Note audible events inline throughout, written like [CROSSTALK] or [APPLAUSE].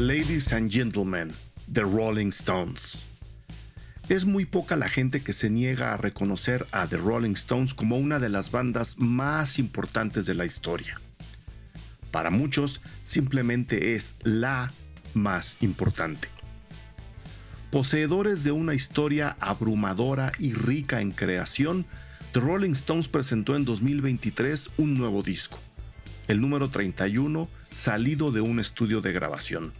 Ladies and Gentlemen, The Rolling Stones. Es muy poca la gente que se niega a reconocer a The Rolling Stones como una de las bandas más importantes de la historia. Para muchos simplemente es la más importante. Poseedores de una historia abrumadora y rica en creación, The Rolling Stones presentó en 2023 un nuevo disco, el número 31, salido de un estudio de grabación.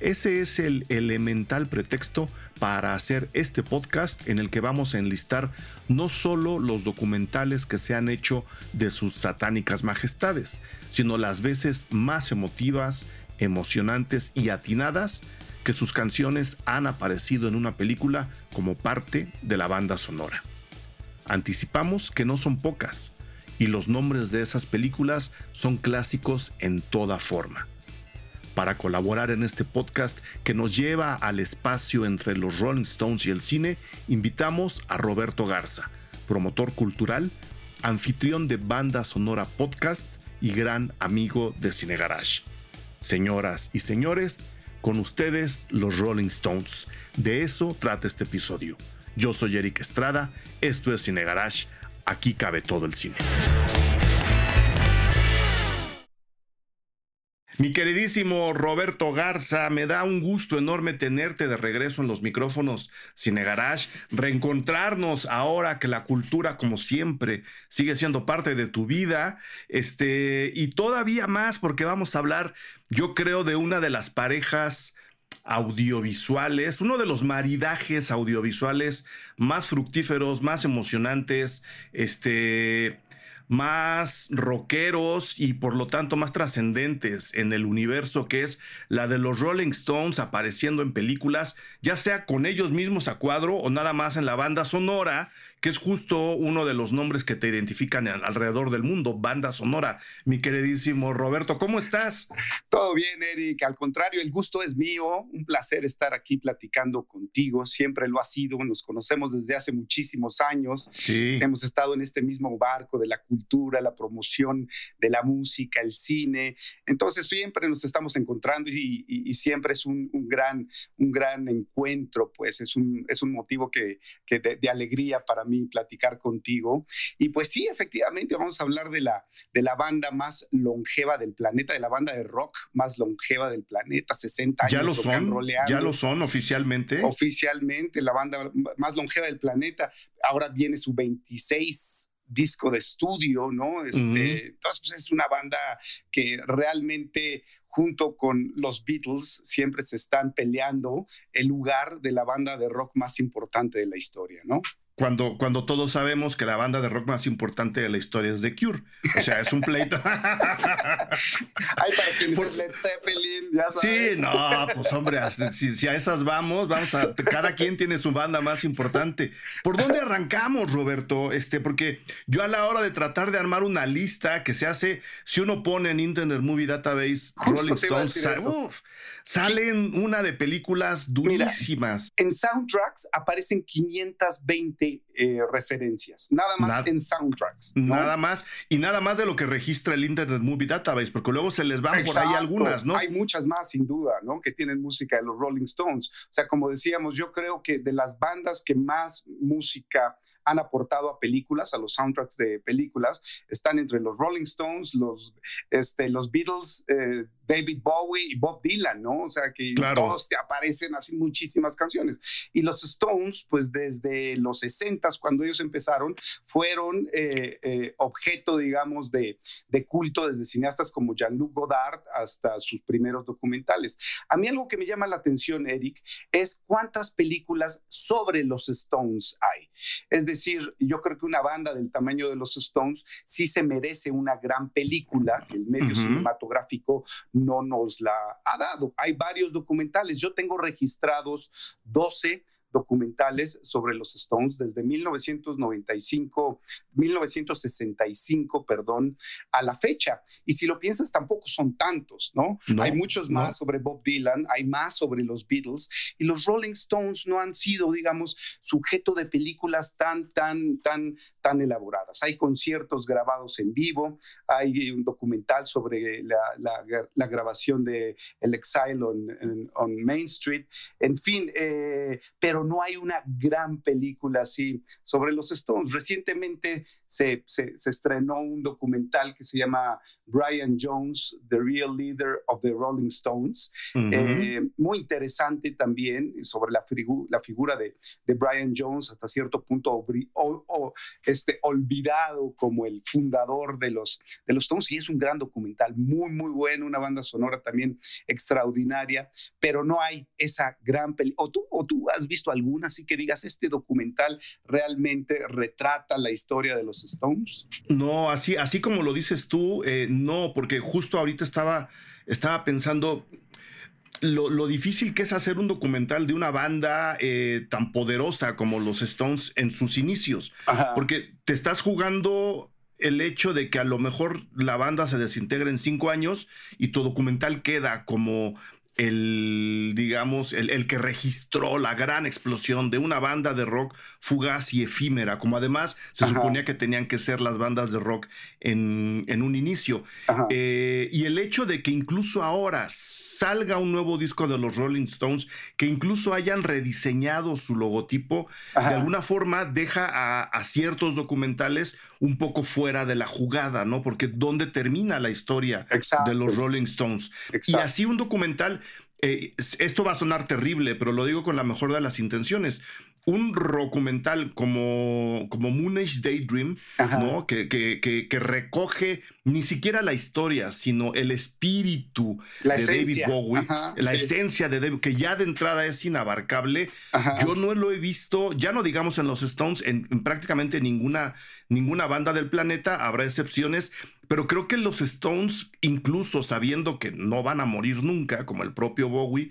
Ese es el elemental pretexto para hacer este podcast en el que vamos a enlistar no solo los documentales que se han hecho de sus satánicas majestades, sino las veces más emotivas, emocionantes y atinadas que sus canciones han aparecido en una película como parte de la banda sonora. Anticipamos que no son pocas, y los nombres de esas películas son clásicos en toda forma para colaborar en este podcast que nos lleva al espacio entre los Rolling Stones y el cine, invitamos a Roberto Garza, promotor cultural, anfitrión de Banda Sonora Podcast y gran amigo de Cine Garage. Señoras y señores, con ustedes los Rolling Stones. De eso trata este episodio. Yo soy Eric Estrada, esto es Cine Garage, aquí cabe todo el cine. Mi queridísimo Roberto Garza, me da un gusto enorme tenerte de regreso en los micrófonos Cine Garage, reencontrarnos ahora que la cultura, como siempre, sigue siendo parte de tu vida, este, y todavía más porque vamos a hablar, yo creo, de una de las parejas audiovisuales, uno de los maridajes audiovisuales más fructíferos, más emocionantes, este, más rockeros y por lo tanto más trascendentes en el universo que es la de los Rolling Stones apareciendo en películas, ya sea con ellos mismos a cuadro o nada más en la banda sonora, que es justo uno de los nombres que te identifican alrededor del mundo, banda sonora. Mi queridísimo Roberto, ¿cómo estás? Todo bien, Eric. Al contrario, el gusto es mío. Un placer estar aquí platicando contigo. Siempre lo ha sido. Nos conocemos desde hace muchísimos años. Sí. Hemos estado en este mismo barco de la cultura, la promoción de la música, el cine. Entonces siempre nos estamos encontrando y, siempre es un, gran, un gran encuentro, pues es un, es un motivo que, que de alegría para mí platicar contigo. Y pues sí, efectivamente, vamos a hablar de la, de la banda más longeva del planeta, de la banda de rock más longeva del planeta, 60 años. Ya lo son, ya lo son oficialmente. Oficialmente, la banda más longeva del planeta. Ahora viene su 26 disco de estudio, ¿no? Este, Entonces, pues es una banda que realmente junto con los Beatles siempre se están peleando el lugar de la banda de rock más importante de la historia, ¿no? Cuando, cuando todos sabemos que la banda de rock más importante de la historia es The Cure. O sea, es un pleito. [LAUGHS] Es Led Zeppelin, ya sabes. Sí, no, pues hombre, si, si, a esas vamos, vamos a. Cada quien tiene su banda más importante. ¿Por dónde arrancamos, Roberto? Este, porque yo a la hora de tratar de armar una lista que se hace, si uno pone en Internet Movie Database Rolling Stones, salen una de películas durísimas. en soundtracks aparecen 520 eh, referencias, nada más en soundtracks. Nada más, y nada más de lo que registra el Internet Movie Database, porque luego se les van por ahí algunas, ¿no? Hay muchas más, sin duda, ¿no? Que tienen música de los Rolling Stones. O sea, como decíamos, yo creo que de las bandas que más música han aportado a películas, a los soundtracks de películas, están entre los Rolling Stones, los, este, los Beatles, eh, David Bowie y Bob Dylan, ¿no? O sea que todos te aparecen así muchísimas canciones. Y los Stones, pues desde los 60 cuando ellos empezaron, fueron eh, eh, objeto, digamos, de, de, culto desde cineastas como Jean-Luc Godard hasta sus primeros documentales. A mí algo que me llama la atención, Eric, es cuántas películas sobre los Stones hay. Es decir, yo creo que una banda del tamaño de los Stones sí se merece una gran película, el medio cinematográfico no nos la ha dado. Hay varios documentales. Yo tengo registrados 12 documentales sobre los Stones desde 1995, 1965, perdón, a la fecha. Y si lo piensas, tampoco son tantos, ¿no? hay muchos más sobre Bob Dylan, hay más sobre los Beatles y los Rolling Stones no han sido, digamos, sujeto de películas tan, tan, tan, tan elaboradas. Hay conciertos grabados en vivo, hay un documental sobre la, la, grabación de El Exile on, Main Street, en fin, eh, pero no hay una gran película así sobre los Stones. Recientemente se, se, estrenó un documental que se llama Brian Jones, The Real Leader of the Rolling Stones, eh, muy interesante también sobre la, la figura de, de, Brian Jones, hasta cierto punto o, este, olvidado como el fundador de los, de los Stones, y es un gran documental, muy, muy bueno, una banda sonora también extraordinaria, pero no hay esa gran película. ¿O tú, ¿O tú has visto alguna así que digas, este documental realmente retrata la historia de los Stones? No, así, así como lo dices tú, eh, no, porque justo ahorita estaba, estaba pensando lo, difícil que es hacer un documental de una banda eh, tan poderosa como los Stones en sus inicios. Porque te estás jugando el hecho de que a lo mejor la banda se desintegra en cinco años y tu documental queda como el, digamos, el, que registró la gran explosión de una banda de rock fugaz y efímera, como además se suponía que tenían que ser las bandas de rock en, un inicio. Eh, y el hecho de que incluso ahora salga un nuevo disco de los Rolling Stones, que incluso hayan rediseñado su logotipo, de alguna forma deja a, ciertos documentales un poco fuera de la jugada, ¿no? Porque ¿dónde termina la historia de los Rolling Stones? Y así un documental eh, esto va a sonar terrible, pero lo digo con la mejor de las intenciones un documental como, como Moon Age Daydream, ¿no? Que, que, que, recoge ni siquiera la historia, sino el espíritu de David Bowie, la esencia de David, que ya de entrada es inabarcable. Yo no lo he visto, ya no digamos en los Stones, en, en, prácticamente ninguna, ninguna banda del planeta, habrá excepciones, pero creo que los Stones, incluso sabiendo que no van a morir nunca, como el propio Bowie,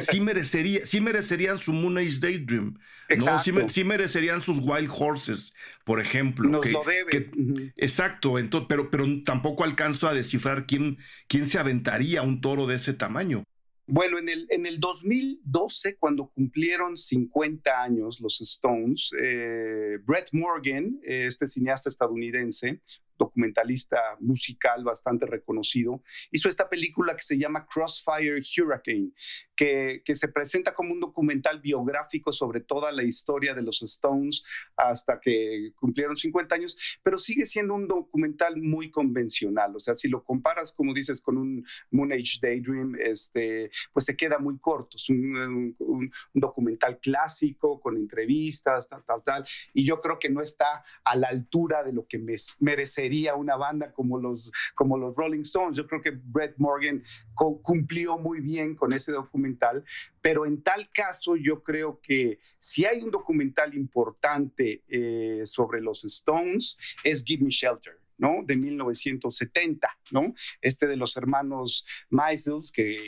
sí, merecería, sí merecerían su Moon Age Daydream. ¿no? Sí, merecerían sus Wild Horses, por ejemplo. Nos lo debe. Exacto, entonces, pero, pero tampoco alcanzo a descifrar quién, quién se aventaría un toro de ese tamaño. Bueno, en el, en el 2012, cuando cumplieron 50 años los Stones, eh, Brett Morgan, este cineasta estadounidense, documentalista musical bastante reconocido, hizo esta película que se llama Crossfire Hurricane, que, que, se presenta como un documental biográfico sobre toda la historia de los Stones hasta que cumplieron 50 años, pero sigue siendo un documental muy convencional. O sea, si lo comparas, como dices, con un Moon Age Daydream, este, pues se queda muy corto. Es un, un, documental clásico con entrevistas, tal, tal, tal. Y yo creo que no está a la altura de lo que me merece sería una banda como los, como los Rolling Stones. Yo creo que Brett Morgan cumplió muy bien con ese documental, pero en tal caso yo creo que si hay un documental importante eh, sobre los Stones es Give Me Shelter. ¿no? De 1970, ¿no? Este de los hermanos Meisels que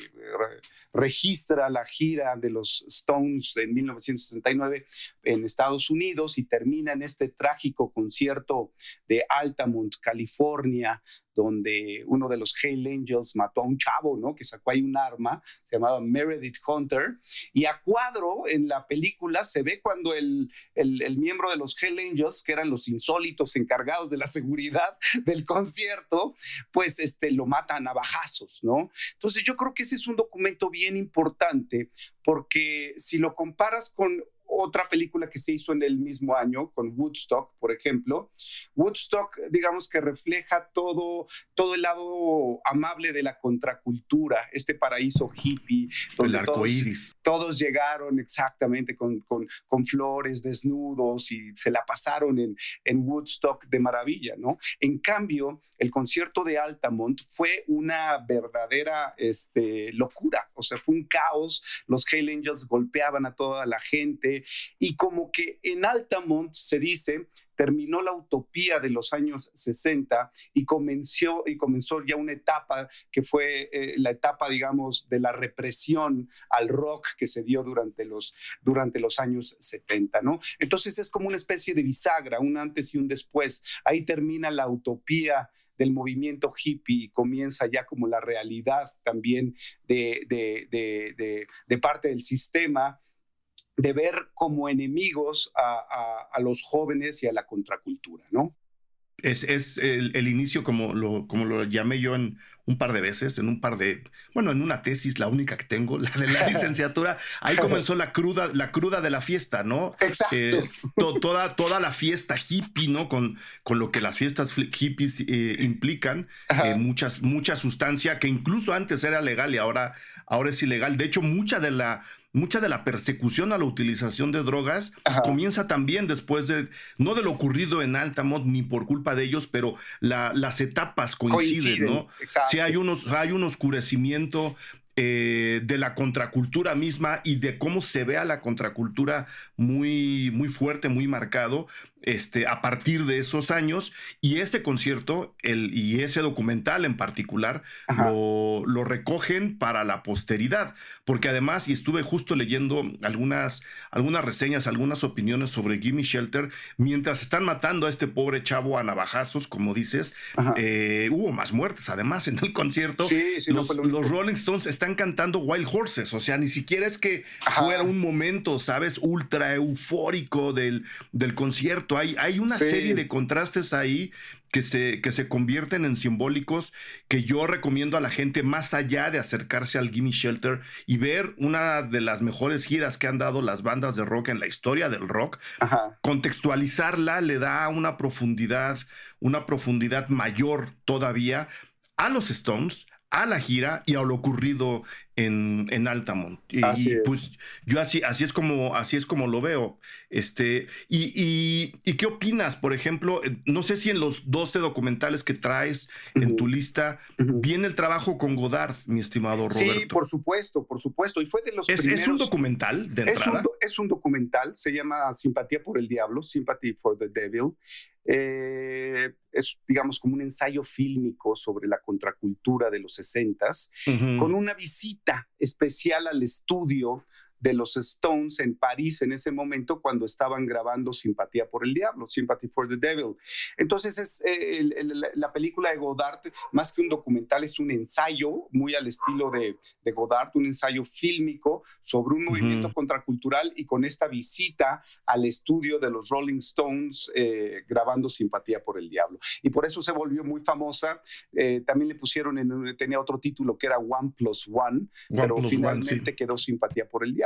registra la gira de los Stones en 1969 en Estados Unidos y termina en este trágico concierto de Altamont, California, donde uno de los Hale Angels mató a un chavo, ¿no? Que sacó ahí un arma, se llamaba Meredith Hunter, y a cuadro en la película se ve cuando el, el, miembro de los Hale Angels, que eran los insólitos encargados de la seguridad del concierto, pues este, lo matan a bajazos, ¿no? Entonces yo creo que ese es un documento bien importante porque si lo comparas con otra película que se hizo en el mismo año con Woodstock, por ejemplo. Woodstock, digamos que refleja todo, todo el lado amable de la contracultura, este paraíso hippie, donde todos, todos, llegaron exactamente con, con, con, flores, desnudos y se la pasaron en, en Woodstock de maravilla, ¿no? En cambio, el concierto de Altamont fue una verdadera este, locura, o sea, fue un caos, los Hell Angels golpeaban a toda la gente, y como que en Altamont se dice terminó la utopía de los años 60 y comenzó, y comenzó ya una etapa que fue eh, la etapa, digamos, de la represión al rock que se dio durante los, durante los años 70, ¿no? Entonces es como una especie de bisagra, un antes y un después. Ahí termina la utopía del movimiento hippie y comienza ya como la realidad también de, de parte del sistema de ver como enemigos a, a, los jóvenes y a la contracultura, ¿no? Es, es el, inicio, como lo, como lo llamé yo en un par de veces, en un par de, bueno, en una tesis, la única que tengo, la de la [LAUGHS] licenciatura, ahí comenzó la cruda, la cruda de la fiesta, ¿no? Exacto. Eh, toda, toda la fiesta hippie, ¿no? Con, con lo que las fiestas hippies eh, implican, eh, muchas, mucha sustancia que incluso antes era legal y ahora, ahora es ilegal. De hecho, mucha de la mucha de la persecución a la utilización de drogas comienza también después de, no de lo ocurrido en Altamont ni por culpa de ellos, pero las etapas coinciden, ¿no? Hay, unos, hay un oscurecimiento eh, de la contracultura misma y de cómo se ve a la contracultura muy, muy fuerte, muy marcado este, a partir de esos años. Y ese concierto el, y ese documental en particular lo, lo, recogen para la posteridad, porque además, y estuve justo leyendo algunas, algunas reseñas, algunas opiniones sobre Gimme Shelter, mientras están matando a este pobre chavo a navajazos, como dices, eh, hubo más muertes además en el concierto. los, los Rolling Stones están cantando Wild Horses, o sea, ni siquiera es que fuera un momento, ¿sabes? Ultra eufórico del, del concierto. Hay, hay una serie de contrastes ahí que se, que se convierten en simbólicos que yo recomiendo a la gente más allá de acercarse al Gimme Shelter y ver una de las mejores giras que han dado las bandas de rock en la historia del rock, contextualizarla le da una profundidad, una profundidad mayor todavía a los Stones, a la gira y a lo ocurrido en, en Altamont. Y, pues yo así, así es como, así es como lo veo. Este, y, y, qué opinas, por ejemplo? No sé si en los 12 documentales que traes en tu lista viene el trabajo con Godard, mi estimado Roberto. Sí, por supuesto, por supuesto. Y fue de los ¿Es, primeros. ¿Es un documental de entrada? Es un, es un documental, se llama Simpatía por el Diablo, Sympathy for the Devil. Eh, es, digamos, como un ensayo fílmico sobre la contracultura de los 60 con una visita especial al estudio de los Stones en París en ese momento cuando estaban grabando Simpatía por el Diablo, Sympathy for the Devil. Entonces es eh, la película de Godard, más que un documental, es un ensayo muy al estilo de, de Godard, un ensayo fílmico sobre un movimiento contracultural y con esta visita al estudio de los Rolling Stones eh, grabando Simpatía por el Diablo. Y por eso se volvió muy famosa. Eh, también le pusieron, en, tenía otro título que era One Plus One, pero finalmente quedó Simpatía por el Diablo.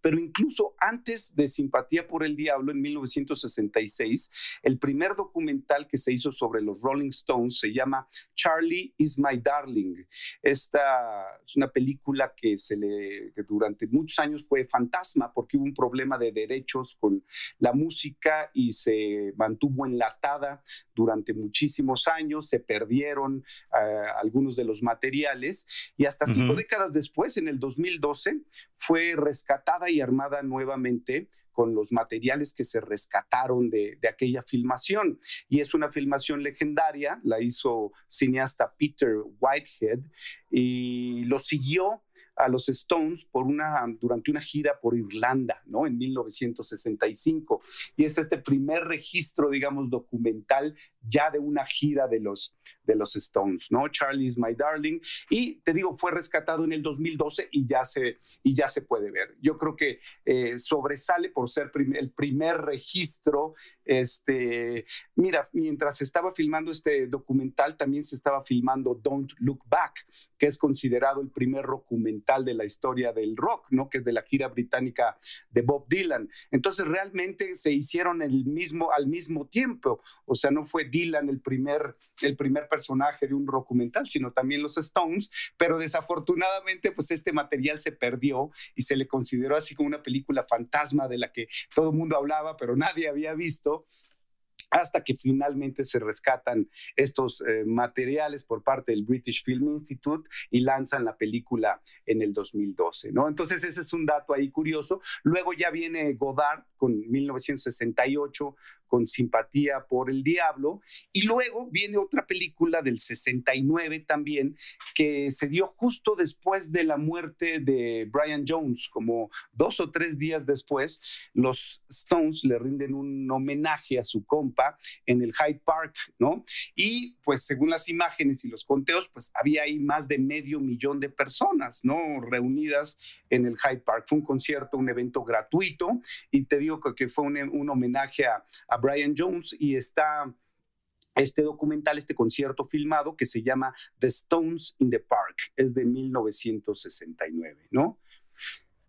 Pero incluso antes de Simpatía por el Diablo, en 1966, el primer documental que se hizo sobre los Rolling Stones se llama Charlie is My Darling. Esta es una película que, se le, durante muchos años fue fantasma porque hubo un problema de derechos con la música y se mantuvo enlatada durante muchísimos años, se perdieron eh, algunos de los materiales y hasta cinco décadas después, en el 2012, fue rescatada y armada nuevamente con los materiales que se rescataron de, aquella filmación. Y es una filmación legendaria, la hizo cineasta Peter Whitehead y lo siguió a los Stones por una, durante una gira por Irlanda, ¿no? En 1965. Y es este primer registro, digamos, documental ya de una gira de los, de los Stones, ¿no? Charlie's My Darling. Y te digo, fue rescatado en el 2012 y ya se, y ya se puede ver. Yo creo que eh, sobresale por ser el primer registro. Este, mira, mientras estaba filmando este documental, también se estaba filmando Don't Look Back, que es considerado el primer documental de la historia del rock, ¿no? Que es de la gira británica de Bob Dylan. Entonces realmente se hicieron el mismo, al mismo tiempo. O sea, no fue Dylan el primer, el primer personaje de un documental, sino también los Stones. Pero desafortunadamente, pues este material se perdió y se le consideró así como una película fantasma de la que todo el mundo hablaba, pero nadie había visto hasta que finalmente se rescatan estos eh, materiales por parte del British Film Institute y lanzan la película en el 2012, ¿no? Entonces ese es un dato ahí curioso. Luego ya viene Godard con 1968 con simpatía por el diablo. Y luego viene otra película del 69 también, que se dio justo después de la muerte de Brian Jones, como dos o tres días después, los Stones le rinden un homenaje a su compa en el Hyde Park, ¿no? Y pues según las imágenes y los conteos, pues había ahí más de medio millón de personas, ¿no? Reunidas en el Hyde Park. Fue un concierto, un evento gratuito y te digo que, fue un, homenaje a, Brian Jones y está este documental, este concierto filmado que se llama The Stones in the Park, es de 1969, ¿no?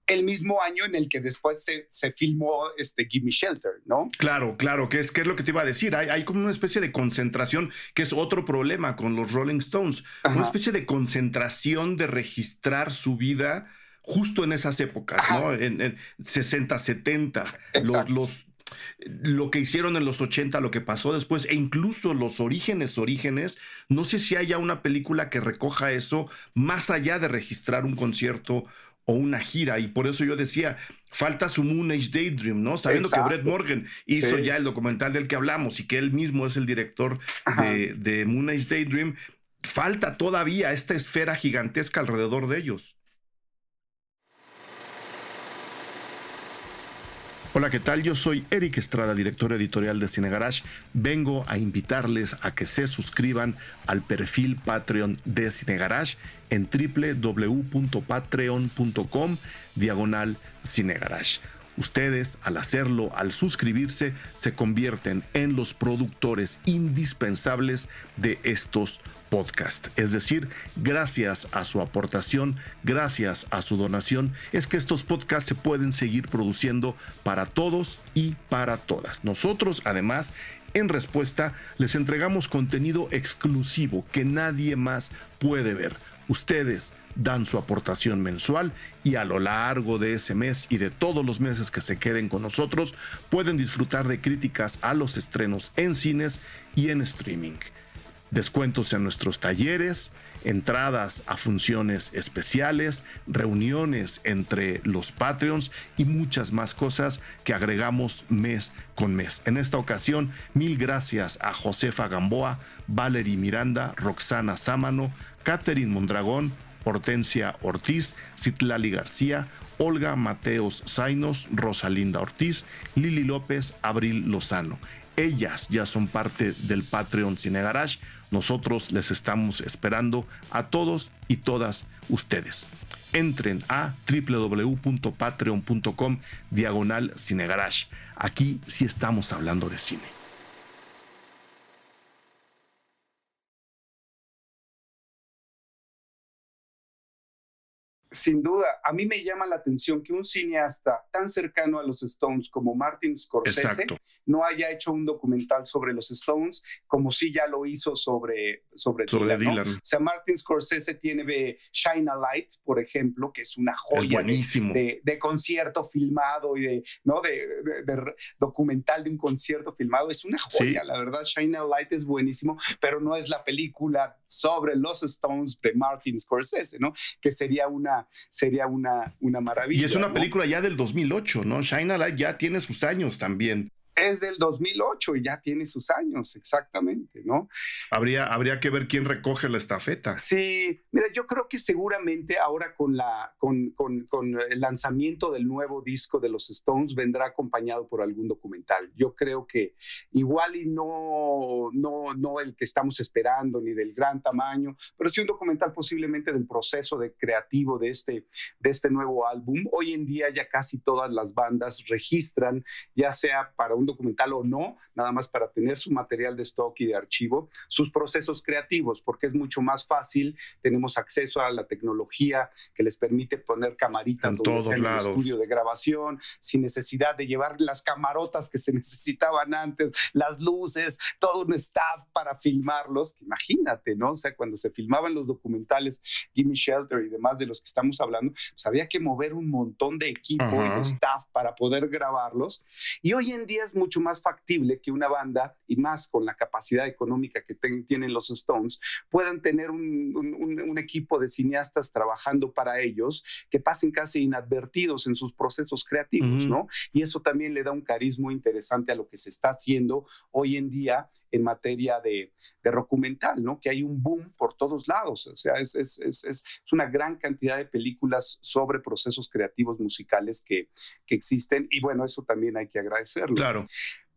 El mismo año en el que después se, filmó este Gimme Shelter, ¿no? Claro, claro, que es, que es lo que te iba a decir. Hay, hay, como una especie de concentración, que es otro problema con los Rolling Stones, una especie de concentración de registrar su vida justo en esas épocas, ¿no? En, 60, 70, los, los, lo que hicieron en los 80, lo que pasó después, e incluso los orígenes, orígenes, no sé si haya una película que recoja eso más allá de registrar un concierto o una gira, y por eso yo decía, falta su Moon Age Daydream, ¿no? Sabiendo que Brett Morgan hizo ya el documental del que hablamos y que él mismo es el director de, de Moon Age Daydream, falta todavía esta esfera gigantesca alrededor de ellos. Hola, ¿qué tal? Yo soy Eric Estrada, director editorial de Cine Garage. Vengo a invitarles a que se suscriban al perfil Patreon de Cine Garage en www.patreon.com diagonal Cine Garage. Ustedes, al hacerlo, al suscribirse, se convierten en los productores indispensables de estos podcasts. Es decir, gracias a su aportación, gracias a su donación, es que estos podcasts se pueden seguir produciendo para todos y para todas. Nosotros, además, en respuesta, les entregamos contenido exclusivo que nadie más puede ver. Ustedes, dan su aportación mensual y a lo largo de ese mes y de todos los meses que se queden con nosotros pueden disfrutar de críticas a los estrenos en cines y en streaming. Descuentos en nuestros talleres, entradas a funciones especiales, reuniones entre los Patreons y muchas más cosas que agregamos mes con mes. En esta ocasión, mil gracias a Josefa Gamboa, Valerie Miranda, Roxana Sámano, Catherine Mondragón, Hortensia Ortiz, Citlali García, Olga Mateos Zainos, Rosalinda Ortiz, Lili López, Abril Lozano. Ellas ya son parte del Patreon Cine Garage. Nosotros les estamos esperando a todos y todas ustedes. Entren a www.patreon.com diagonal Cine Garage. Aquí sí estamos hablando de cine. Sin duda, a mí me llama la atención que un cineasta tan cercano a los Stones como Martin Scorsese no haya hecho un documental sobre los Stones como si ya lo hizo sobre, sobre, Dylan. O sea, Martin Scorsese tiene Shine a Light, por ejemplo, que es una joya de, concierto filmado y de, ¿no? De, documental de un concierto filmado. Es una joya, la verdad. Shine a Light es buenísimo, pero no es la película sobre los Stones de Martin Scorsese, ¿no? Que sería una, sería una, una maravilla. Y es una película ya del 2008, ¿no? Shine a Light ya tiene sus años también es del 2008 y ya tiene sus años, exactamente, ¿no? Habría, habría que ver quién recoge la estafeta. Sí, mira, yo creo que seguramente ahora con, la, con, con, con, el lanzamiento del nuevo disco de los Stones vendrá acompañado por algún documental. Yo creo que igual y no, no, no el que estamos esperando ni del gran tamaño, pero sí un documental posiblemente del proceso de creativo de este, de este nuevo álbum. Hoy en día ya casi todas las bandas registran, ya sea para un documental o no, nada más para tener su material de stock y de archivo, sus procesos creativos, porque es mucho más fácil, tenemos acceso a la tecnología que les permite poner camaritas en el estudio de grabación, sin necesidad de llevar las camarotas que se [LAUGHS] necesitaban antes, las luces, todo un staff para filmarlos, imagínate, ¿no? O sea, cuando se filmaban los documentales Gimme Shelter y demás de los que estamos hablando, pues había que mover un montón de equipo y de staff para poder grabarlos. Y hoy en día es mucho más factible que una banda, y más con la capacidad económica que tienen los Stones, puedan tener un, equipo de cineastas trabajando para ellos que pasen casi inadvertidos en sus procesos creativos, ¿no? Y eso también le da un carisma interesante a lo que se está haciendo hoy en día en materia de, documental, ¿no? Que hay un boom por todos lados, o sea, es, es, una gran cantidad de películas sobre procesos creativos musicales que, que existen y bueno, eso también hay que agradecerlo. Claro.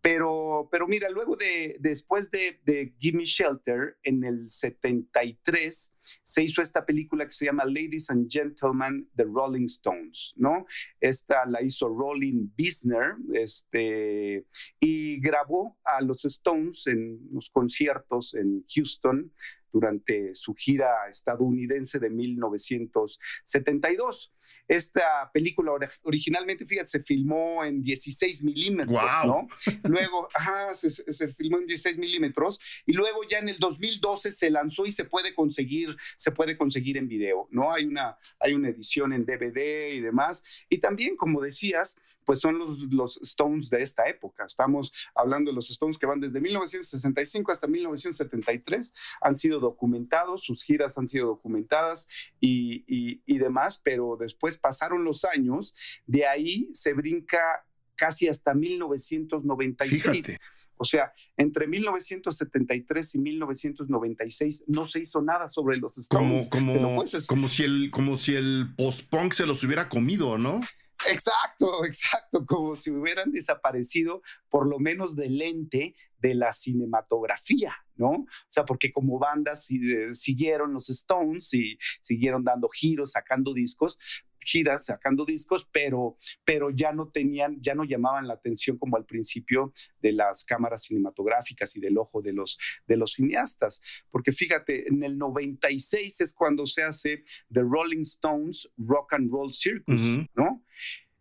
Pero, pero mira, luego de, después de, de Gimme Shelter, en el 73, se hizo esta película que se llama Ladies and Gentlemen, The Rolling Stones, ¿no? Esta la hizo Rolling Bisner, este, y grabó a los Stones en los conciertos en Houston durante su gira estadounidense de 1972. Esta película originalmente, fíjate, se filmó en 16 milímetros, ¿no? [LAUGHS] Luego, ajá, se, filmó en 16 milímetros y luego ya en el 2012 se lanzó y se puede conseguir, se puede conseguir en video, ¿no? Hay una, hay una edición en DVD y demás. Y también, como decías, pues son los, los Stones de esta época. Estamos hablando de los Stones que van desde 1965 hasta 1973. Han sido documentados, sus giras han sido documentadas y, y, demás, pero después pasaron los años, de ahí se brinca casi hasta 1996. O sea, entre 1973 y 1996 no se hizo nada sobre los Stones. Como, como, como si el, como si el post-punk se los hubiera comido, ¿no? Exacto, exacto, como si hubieran desaparecido por lo menos del lente de la cinematografía, ¿no? O sea, porque como bandas eh, siguieron los Stones y siguieron dando giros, sacando discos, giras sacando discos, pero, pero ya no tenían, ya no llamaban la atención como al principio de las cámaras cinematográficas y del ojo de los, de los cineastas. Porque fíjate, en el 96 es cuando se hace The Rolling Stones Rock and Roll Circus, ¿no?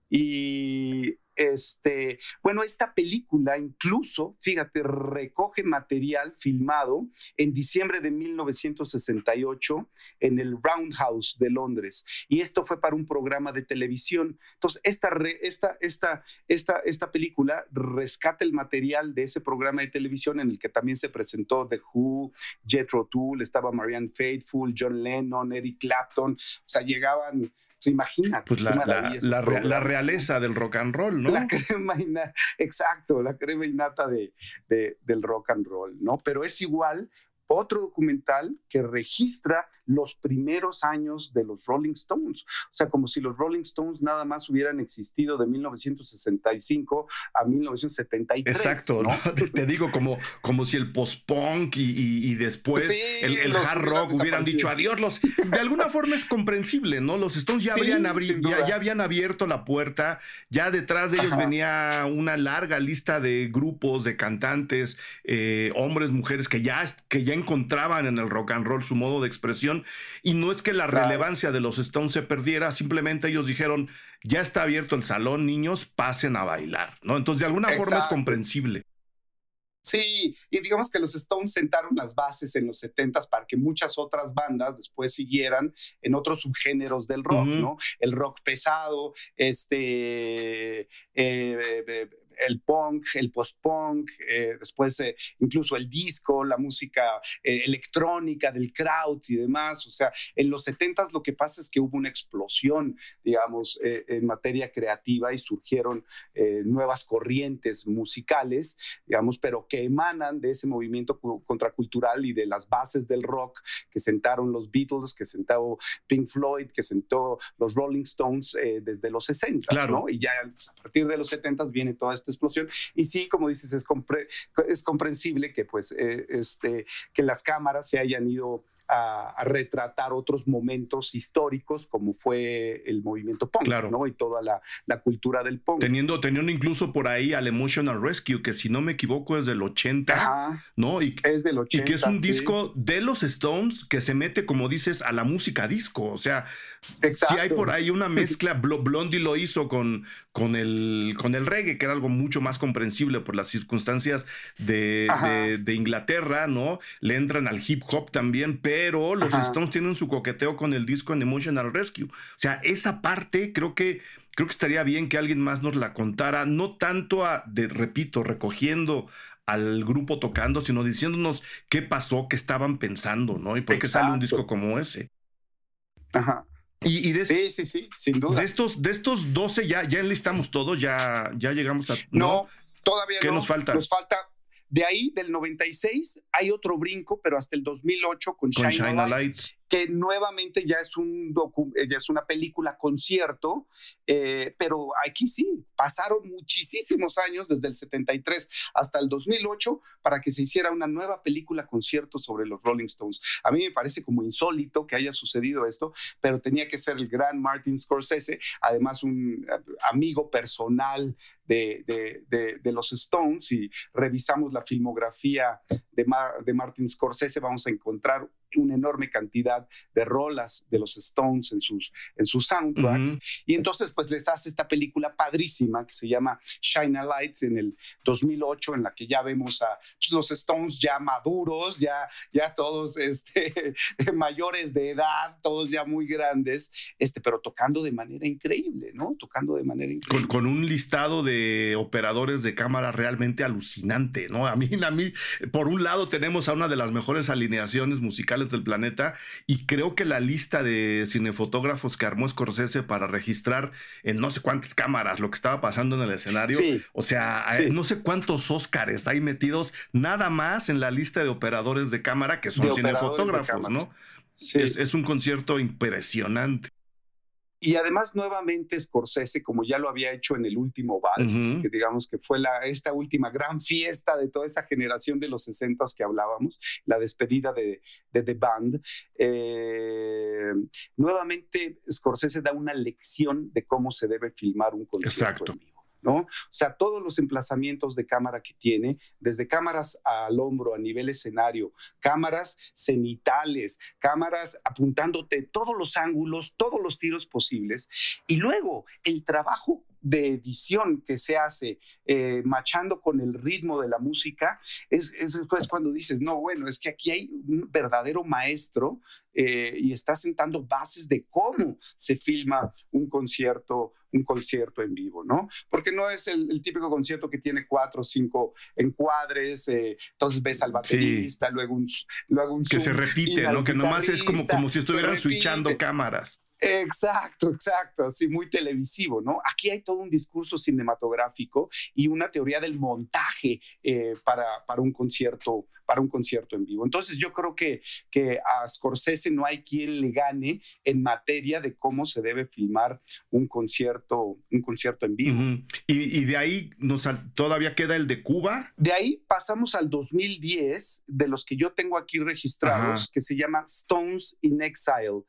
Y este, bueno, esta película incluso, fíjate, recoge material filmado en diciembre de 1968 en el Roundhouse de Londres. Y esto fue para un programa de televisión. Entonces, esta, esta, película rescata el material de ese programa de televisión en el que también se presentó The Who, Jethro Tull, estaba Marianne Faithfull, John Lennon, Eric Clapton. O sea, llegaban imagínate. Pues la, la, realeza del rock and roll, ¿no? La [LAUGHS] crema innata, exacto, la crema innata de, del rock and roll, ¿no? Pero es igual otro documental que registra los primeros años de los Rolling Stones. O sea, como si los Rolling Stones nada más hubieran existido de 1965 a 1973. Exacto, ¿no? te digo, como, como si el post-punk y, después el, hard rock hubieran dicho adiós. Los, de alguna forma es comprensible, ¿no? Los Stones ya, habían ya, habían abierto la puerta, ya detrás de ellos venía una larga lista de grupos, de cantantes, eh, hombres, mujeres que ya, que ya encontraban en el rock and roll su modo de expresión y no es que la relevancia de los Stones se perdiera, simplemente ellos dijeron, ya está abierto el salón, niños, pasen a bailar, ¿no? Entonces, de alguna forma es comprensible. Sí, y digamos que los Stones sentaron las bases en los 70 para que muchas otras bandas después siguieran en otros subgéneros del rock, ¿no? El rock pesado, este, eh, eh, el punk, el post-punk, eh, después eh, incluso el disco, la música eh, electrónica del crowd y demás. O sea, en los 70 lo que pasa es que hubo una explosión, digamos, en materia creativa y surgieron nuevas corrientes musicales, digamos, pero que emanan de ese movimiento contracultural y de las bases del rock que sentaron los Beatles, que sentó Pink Floyd, que sentó los Rolling Stones desde los 60, ¿no? Y ya a partir de los 70 viene toda esta explosión. Y sí, como dices, es, es comprensible que, pues, eh, este, que las cámaras se hayan ido a, retratar otros momentos históricos como fue el movimiento punk, ¿no? Y toda la, la, cultura del punk. Teniendo, teniendo incluso por ahí al Emotional Rescue, que si no me equivoco es del 80, ¿no? Y, es del 80. Y que es un disco de los Stones que se mete, como dices, a la música disco. O sea, si hay por ahí una [LAUGHS] mezcla, Blondie lo hizo con, con, el, con el reggae, que era algo mucho más comprensible por las circunstancias de, de, de Inglaterra, ¿no? Le entran al hip hop también, pero pero los Stones tienen su coqueteo con el disco en Emotional Rescue. O sea, esa parte creo que creo que estaría bien que alguien más nos la contara, no tanto a, de, repito, recogiendo al grupo tocando, sino diciéndonos qué pasó, qué estaban pensando, ¿no? Y por qué sale un disco como ese. Ajá. Y, de, sí, sí, sí, sin duda. De estos, de estos 12 ya, ya enlistamos todos, ya, ya llegamos a. No, todavía ¿Qué no. nos falta? Nos falta. De ahí, del 96, hay otro brinco, pero hasta el 2008 con, Con Shine, Shine a Light, Light. Que nuevamente ya es, un eh, una película concierto, eh, pero aquí sí, pasaron muchísimos años, desde el 73 hasta el 2008, para que se hiciera una nueva película concierto sobre los Rolling Stones. A mí me parece como insólito que haya sucedido esto, pero tenía que ser el gran Martin Scorsese, además un eh, amigo personal de, de- de- los Stones, y revisamos la filmografía de, de Martin Scorsese, vamos a encontrar una enorme cantidad de rolas de los Stones en sus, en sus soundtracks. Ujú. Y entonces, pues les hace esta película padrísima que se llama Shine a Lights en el 2008, en la que ya vemos a pues, los Stones ya maduros, ya, ya todos este, [LAUGHS] mayores de edad, todos ya muy grandes, este, pero tocando de manera increíble, ¿no? Tocando de manera Con, increíble. con un listado de operadores de cámara realmente alucinante, ¿no? A mí, a mí, por un lado tenemos a una de las mejores alineaciones musicales del planeta y creo que la lista de cinefotógrafos que armó Scorsese para registrar en no sé cuántas cámaras lo que estaba pasando en el escenario, Sí. o sea, Sí. no sé cuántos Óscares hay metidos nada más en la lista de operadores de cámara que son De operadores de cinefotógrafos. ¿no? Sí. Es, es un concierto impresionante. Y además, nuevamente, Scorsese, como ya lo había hecho en el último Vals, que digamos que fue la, esta última gran fiesta de toda esa generación de los 60 que hablábamos, la despedida de, de The Band. eh, nuevamente, Scorsese da una lección de cómo se debe filmar un concierto Exacto. ¿No? O sea, todos los emplazamientos de cámara que tiene, desde cámaras al hombro a nivel escenario, cámaras cenitales, cámaras apuntándote todos los ángulos, todos los tiros posibles, y luego el trabajo de edición que se hace eh, machando con el ritmo de la música, es cuando dices, no, bueno, es que aquí hay un verdadero maestro eh, y está sentando bases de cómo se filma un concierto, un concierto en vivo, ¿no? Porque no es el, el típico concierto que tiene cuatro o cinco encuadres, eh, entonces ves al baterista, luego un, luego un Que se repite, ¿no? Que nomás es como, como si estuvieran switchando cámaras. Exacto, exacto, así muy televisivo, ¿no? Aquí hay todo un discurso cinematográfico y una teoría del montaje eh, para, para un concierto, para un concierto en vivo. Entonces yo creo que, que a Scorsese no hay quien le gane en materia de cómo se debe filmar un concierto, un concierto en vivo. Y, y de ahí nos, todavía queda el de Cuba. De ahí pasamos al 2010, de los que yo tengo aquí registrados, que se llama Stones in Exile,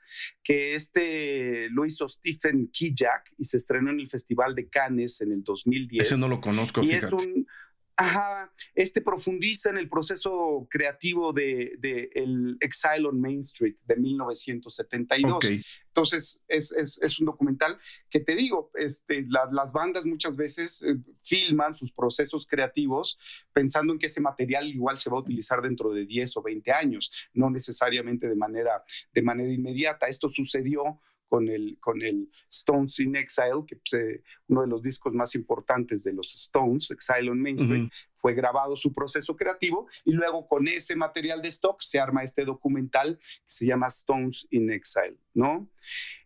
que este lo hizo Stephen Kijak y se estrenó en el Festival de Cannes en el 2010. Ese no lo conozco, y fíjate. es un... Ajá, este profundiza en el proceso creativo de, de el Exile on Main Street de 1972. Ok. Entonces, es, es, es, un documental que te digo, este, la, las bandas muchas veces eh, filman sus procesos creativos pensando en que ese material igual se va a utilizar dentro de 10 o 20 años, no necesariamente de manera, de manera inmediata. Esto sucedió con el, con el Stones in Exile, que pues, eh, uno de los discos más importantes de los Stones, Exile on Main Street, fue grabado su proceso creativo y luego con ese material de stock se arma este documental que se llama Stones in Exile, ¿no?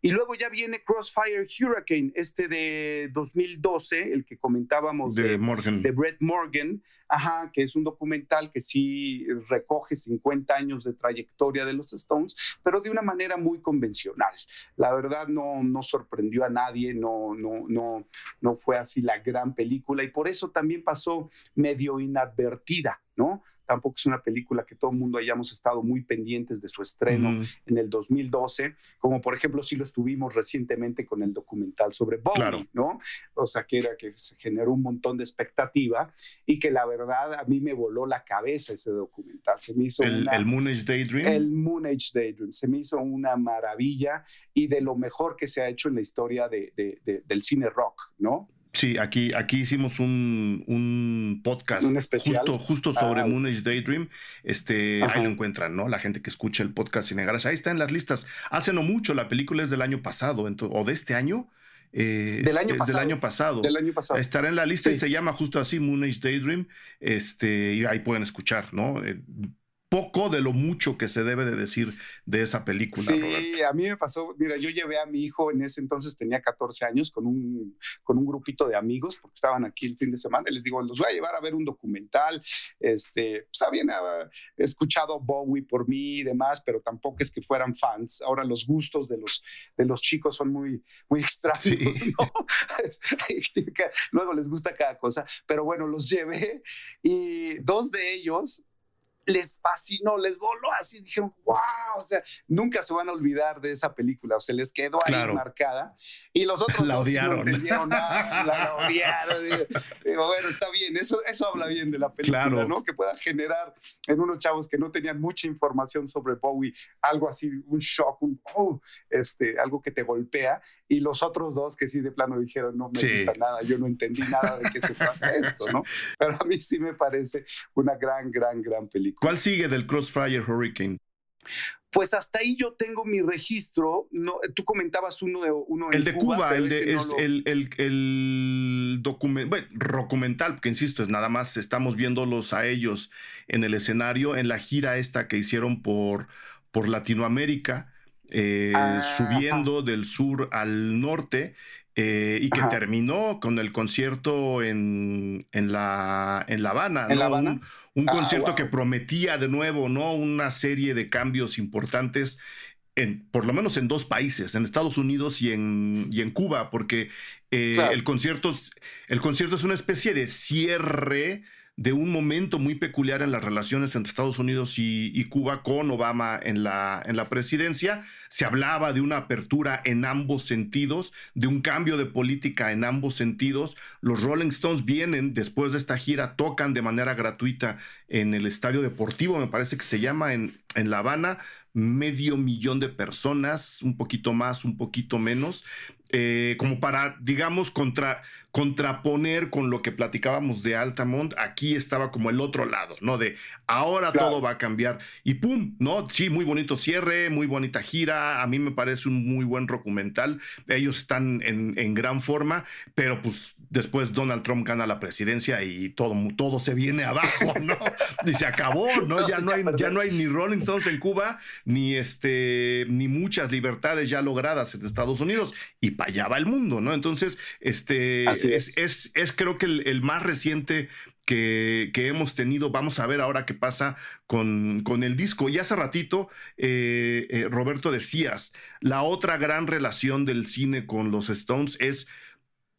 Y luego ya viene Crossfire Hurricane, este de 2012, el que comentábamos De de, Morgan. de Brett Morgan, ajá, que es un documental que sí recoge 50 años de trayectoria de los Stones, pero de una manera muy convencional. La verdad no, no sorprendió a nadie, no, no, no, no fue así la gran película y por eso también pasó medio inadvertida, ¿no? Tampoco es una película que todo el mundo hayamos estado muy pendientes de su estreno en el 2012, como por ejemplo si lo estuvimos recientemente con el documental sobre Bowie, Claro. ¿no? O sea, que era que se generó un montón de expectativa y que la verdad a mí me voló la cabeza ese documental. Se me hizo El, una, el Moon Age Daydream. el Moon Age Daydream. Se me hizo una maravilla y de lo mejor que se ha hecho en la historia de, de- de- del cine rock, ¿no? Sí, aquí, aquí hicimos un, un podcast Un especial. justo, justo sobre Ah. Moon Age Daydream. Este, Ajá. ahí lo encuentran, ¿no? La gente que escucha el podcast Cinegaras, ahí está en las listas. Hace no mucho, la película es del año pasado o de este año. Eh, del, año pasado, del año pasado. Del año pasado. Estará en la lista y se llama justo así Moon Age Daydream. Este, y ahí pueden escuchar, ¿no? Eh, poco de lo mucho que se debe de decir de esa película. Sí, a mí me pasó, mira, yo llevé a mi hijo en ese entonces, tenía 14 años, con un, con un grupito de amigos, porque estaban aquí el fin de semana, y les digo, los voy a llevar a ver un documental, este, pues habían ah, escuchado Bowie por mí y demás, pero tampoco es que fueran fans. Ahora los gustos de los, de los chicos son muy, muy extraños, ¿no? [LAUGHS] Luego les gusta cada cosa, pero bueno, los llevé y dos de ellos les fascinó, les voló así, dijeron, wow, o sea, nunca se van a olvidar de esa película, o se les quedó ahí marcada. Y los otros [LAUGHS] la odiaron. No nada, la, [LAUGHS] odiaron. Digo, bueno, está bien, eso, eso habla bien de la película, ¿no? Que pueda generar en unos chavos que no tenían mucha información sobre Bowie, algo así, un shock, un, oh, este, algo que te golpea. Y los otros dos que sí de plano dijeron, no me gusta nada, yo no entendí nada de qué se trata esto, ¿no? [LAUGHS] Pero a mí sí me parece una gran, gran, gran película. ¿Cuál sigue del Crossfire Hurricane? Pues hasta ahí yo tengo mi registro. No, tú comentabas uno de uno El de Cuba, el de el, el, el, documental, porque insisto, es nada más estamos viéndolos a ellos en el escenario, en la gira esta que hicieron por, por Latinoamérica. Eh, ah, subiendo del sur al norte eh, y que terminó con el concierto en, en, la, en La Habana. ¿En La Habana? Un, ah, concierto que prometía de nuevo ¿no? una serie de cambios importantes. En, por lo menos en dos países, en Estados Unidos y en, y en Cuba, porque eh, el, concierto, el concierto es una especie de cierre de un momento muy peculiar en las relaciones entre Estados Unidos y, Cuba con Obama en la, en la presidencia. Se hablaba de una apertura en ambos sentidos, de un cambio de política en ambos sentidos. Los Rolling Stones vienen después de esta gira, tocan de manera gratuita en el estadio deportivo, me parece que se llama en, en La Habana, medio millón de personas, un poquito más, un poquito menos. Eh, como para, digamos, contra, contraponer con lo que platicábamos de Altamont, aquí estaba como el otro lado, ¿no? De ahora todo va a cambiar y ¡pum! ¿No? Sí, muy bonito cierre, muy bonita gira, a mí me parece un muy buen documental, ellos están en, en gran forma, pero pues después Donald Trump gana la presidencia y todo, todo se viene abajo, ¿no? [LAUGHS] y se acabó, ¿no? Ya no, hay, ya no hay ni Rolling Stones en Cuba, ni, este, ni muchas libertades ya logradas en Estados Unidos. Y para allá va el mundo, ¿no? Entonces, este es. Es, creo que el, más reciente que, que, hemos tenido. Vamos a ver ahora qué pasa con, con el disco. Y hace ratito, eh, eh, Roberto decías, la otra gran relación del cine con los Stones es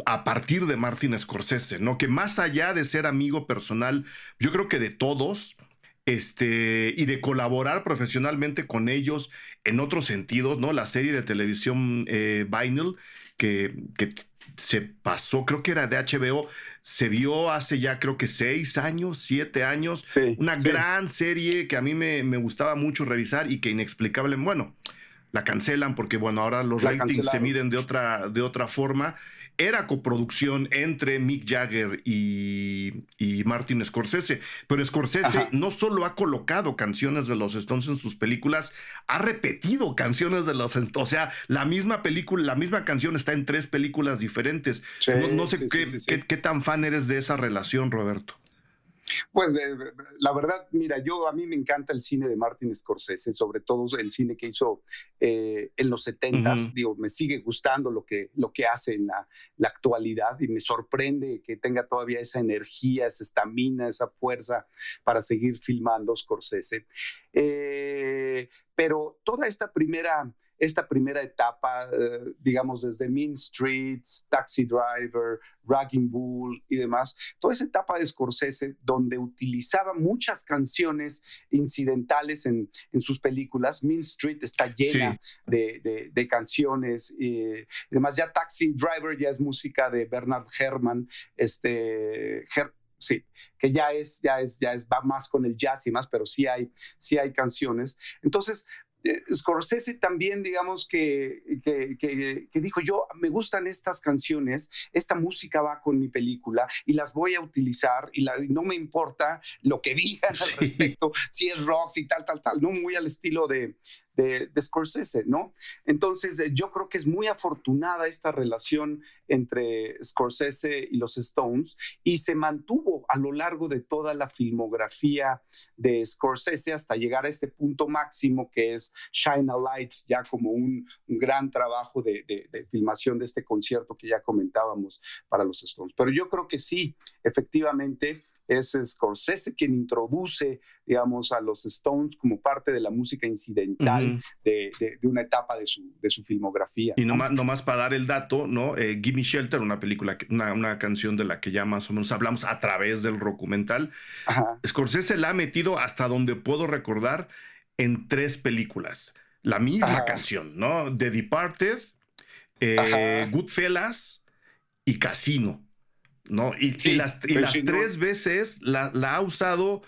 a partir de Martin Scorsese, ¿no? Que más allá de ser amigo personal, yo creo que de todos, este, y de colaborar profesionalmente con ellos en otros sentidos, ¿no? La serie de televisión eh, Vinyl, que, que, se pasó, creo que era de HBO, se vio hace ya creo que seis años, siete años, una gran serie que a mí me, me, gustaba mucho revisar y que inexplicable, bueno, la cancelan porque, bueno, ahora los ratings se miden de otra, de otra forma. Era coproducción entre Mick Jagger y, y Martin Scorsese, pero Scorsese no solo ha colocado canciones de los Stones en sus películas, ha repetido canciones de los o sea, la misma película, la misma canción está en tres películas diferentes. no, sé qué tan fan eres de esa relación, Roberto. Pues la verdad, mira, yo a mí me encanta el cine de Martin Scorsese, sobre todo el cine que hizo eh, en los 70 Digo, me sigue gustando lo que, lo que hace en la, la, actualidad y me sorprende que tenga todavía esa energía, esa estamina, esa fuerza para seguir filmando Scorsese. Eh, pero toda esta primera, esta primera etapa, eh, digamos, desde Mean Streets, Taxi Driver, Ragging Bull y demás, toda esa etapa de Scorsese donde utilizaba muchas canciones incidentales en, en sus películas. Mean Street está llena de, de, canciones y demás. Ya Taxi Driver ya es música de Bernard Herrmann, este, sí, que ya es, ya es, ya es, va más con el jazz y más, pero sí hay, sí hay canciones. Entonces, Scorsese también, digamos que, que, dijo, yo me gustan estas canciones, esta música va con mi película y las voy a utilizar y, no me importa lo que [LAUGHS] digan al respecto, si es rock, y tal, tal, tal, no muy al estilo de, de, Scorsese, ¿no? Entonces, eh, yo creo que es muy afortunada esta relación entre Scorsese y los Stones y se mantuvo a lo largo de toda la filmografía de Scorsese hasta llegar a este punto máximo que es Shine a Light, ya como un, gran trabajo de, de filmación de este concierto que ya comentábamos para los Stones. Pero yo creo que sí, efectivamente, es Scorsese quien introduce, digamos, a los Stones como parte de la música incidental de, una etapa de su, de su filmografía. Y nomás, nomás, para dar el dato, ¿no? Eh, Gimme Shelter, una película, una, una, canción de la que ya más o menos hablamos a través del documental. Scorsese la ha metido hasta donde puedo recordar en tres películas. La misma canción, ¿no? The Departed, eh, Goodfellas y Casino. ¿No? Y, las, tres veces la, ha usado